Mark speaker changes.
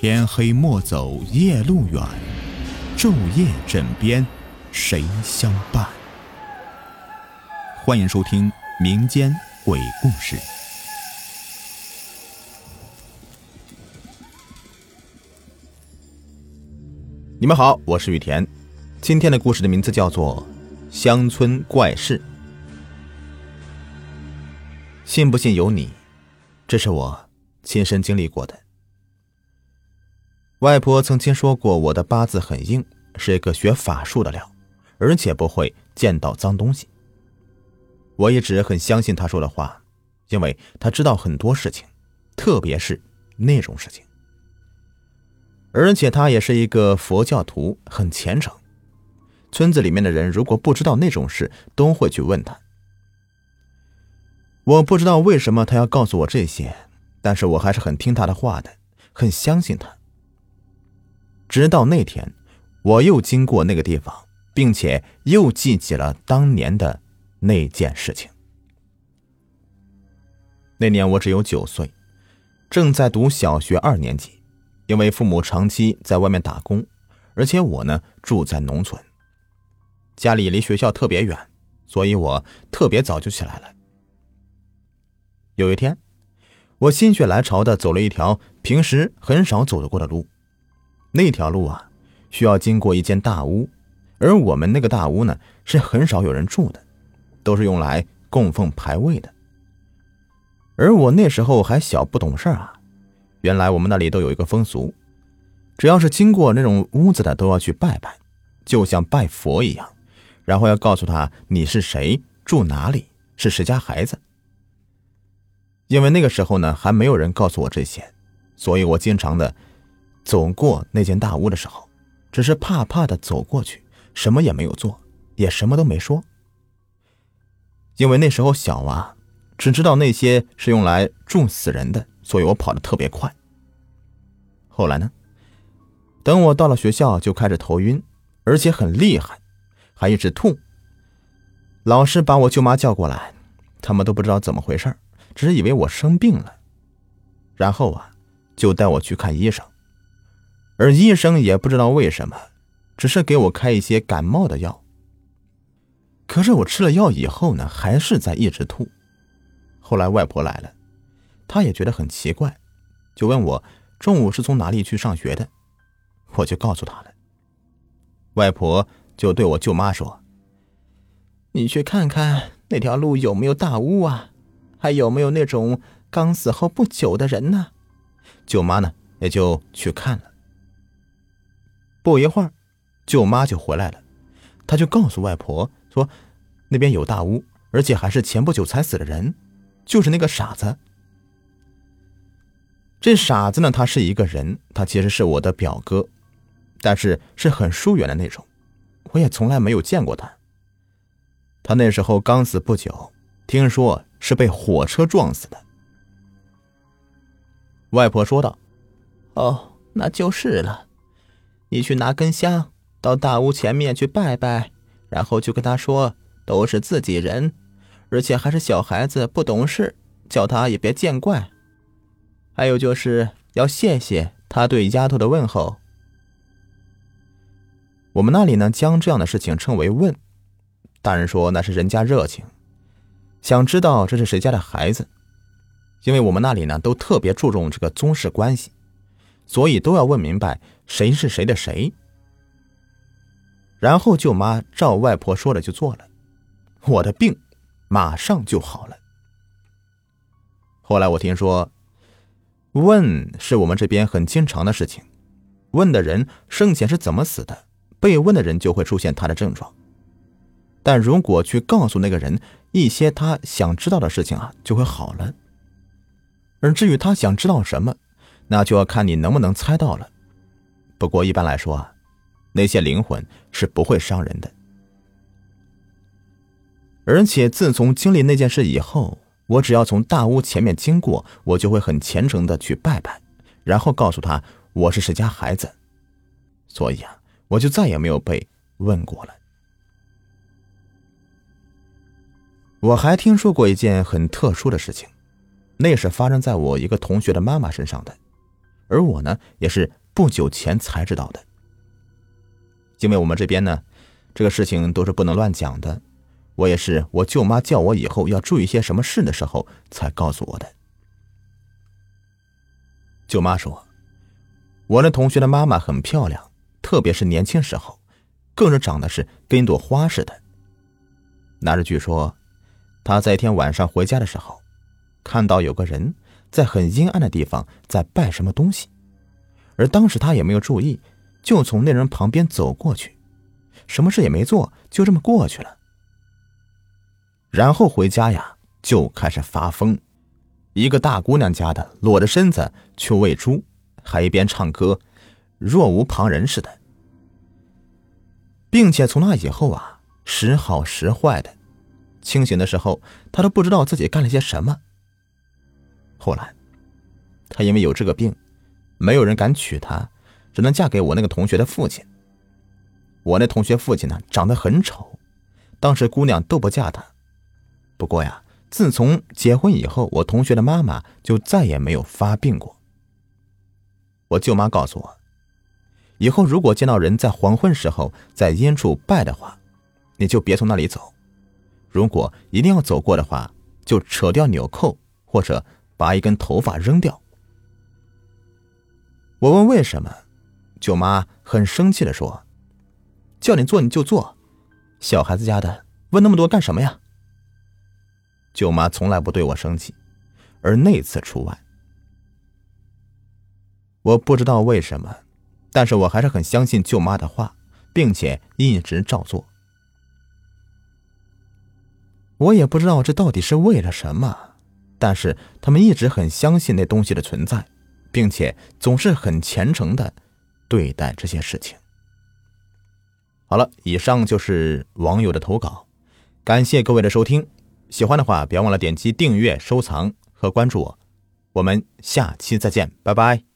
Speaker 1: 天黑莫走夜路远，昼夜枕边谁相伴？欢迎收听民间鬼故事。
Speaker 2: 你们好，我是雨田。今天的故事的名字叫做《乡村怪事》。信不信由你，这是我亲身经历过的。外婆曾经说过，我的八字很硬，是一个学法术的料，而且不会见到脏东西。我一直很相信她说的话，因为她知道很多事情，特别是那种事情。而且她也是一个佛教徒，很虔诚。村子里面的人如果不知道那种事，都会去问她。我不知道为什么她要告诉我这些，但是我还是很听她的话的，很相信她。直到那天，我又经过那个地方，并且又记起了当年的那件事情。那年我只有九岁，正在读小学二年级。因为父母长期在外面打工，而且我呢住在农村，家里离学校特别远，所以我特别早就起来了。有一天，我心血来潮的走了一条平时很少走得过的路。那条路啊，需要经过一间大屋，而我们那个大屋呢，是很少有人住的，都是用来供奉牌位的。而我那时候还小，不懂事啊。原来我们那里都有一个风俗，只要是经过那种屋子的，都要去拜拜，就像拜佛一样，然后要告诉他你是谁，住哪里，是谁家孩子。因为那个时候呢，还没有人告诉我这些，所以我经常的。走过那间大屋的时候，只是怕怕的走过去，什么也没有做，也什么都没说。因为那时候小啊，只知道那些是用来住死人的，所以我跑得特别快。后来呢，等我到了学校，就开始头晕，而且很厉害，还一直吐。老师把我舅妈叫过来，他们都不知道怎么回事，只是以为我生病了，然后啊，就带我去看医生。而医生也不知道为什么，只是给我开一些感冒的药。可是我吃了药以后呢，还是在一直吐。后来外婆来了，她也觉得很奇怪，就问我中午是从哪里去上学的，我就告诉她了。外婆就对我舅妈说：“你去看看那条路有没有大屋啊，还有没有那种刚死后不久的人呢？”舅妈呢也就去看了。不一会儿，舅妈就回来了，她就告诉外婆说：“那边有大屋，而且还是前不久才死的人，就是那个傻子。这傻子呢，他是一个人，他其实是我的表哥，但是是很疏远的那种，我也从来没有见过他。他那时候刚死不久，听说是被火车撞死的。”外婆说道：“
Speaker 3: 哦，那就是了。”你去拿根香，到大屋前面去拜拜，然后就跟他说都是自己人，而且还是小孩子不懂事，叫他也别见怪。还有就是要谢谢他对丫头的问候。
Speaker 2: 我们那里呢，将这样的事情称为问。大人说那是人家热情，想知道这是谁家的孩子，因为我们那里呢都特别注重这个宗室关系。所以都要问明白谁是谁的谁，然后舅妈照外婆说的就做了，我的病马上就好了。后来我听说，问是我们这边很经常的事情，问的人生前是怎么死的，被问的人就会出现他的症状，但如果去告诉那个人一些他想知道的事情啊，就会好了。而至于他想知道什么？那就要看你能不能猜到了。不过一般来说啊，那些灵魂是不会伤人的。而且自从经历那件事以后，我只要从大屋前面经过，我就会很虔诚的去拜拜，然后告诉他我是谁家孩子。所以啊，我就再也没有被问过了。我还听说过一件很特殊的事情，那是发生在我一个同学的妈妈身上的。而我呢，也是不久前才知道的。因为我们这边呢，这个事情都是不能乱讲的。我也是我舅妈叫我以后要注意些什么事的时候才告诉我的。舅妈说，我那同学的妈妈很漂亮，特别是年轻时候，更是长得是跟一朵花似的。那日据说，他在一天晚上回家的时候，看到有个人在很阴暗的地方在拜什么东西，而当时他也没有注意，就从那人旁边走过去，什么事也没做，就这么过去了。然后回家呀，就开始发疯，一个大姑娘家的裸着身子去喂猪，还一边唱歌，若无旁人似的，并且从那以后啊，时好时坏的，清醒的时候他都不知道自己干了些什么。后来，他因为有这个病，没有人敢娶她，只能嫁给我那个同学的父亲。我那同学父亲呢，长得很丑，当时姑娘都不嫁他。不过呀，自从结婚以后，我同学的妈妈就再也没有发病过。我舅妈告诉我，以后如果见到人在黄昏时候在阴处拜的话，你就别从那里走；如果一定要走过的话，就扯掉纽扣或者拔一根头发扔掉。我问为什么，舅妈很生气的说：“叫你做你就做，小孩子家的问那么多干什么呀？”舅妈从来不对我生气，而那次除外。我不知道为什么，但是我还是很相信舅妈的话，并且一直照做。我也不知道这到底是为了什么，但是他们一直很相信那东西的存在，并且总是很虔诚的对待这些事情。好了，以上就是网友的投稿，感谢各位的收听。喜欢的话，别忘了点击订阅、收藏和关注我。我们下期再见，拜拜。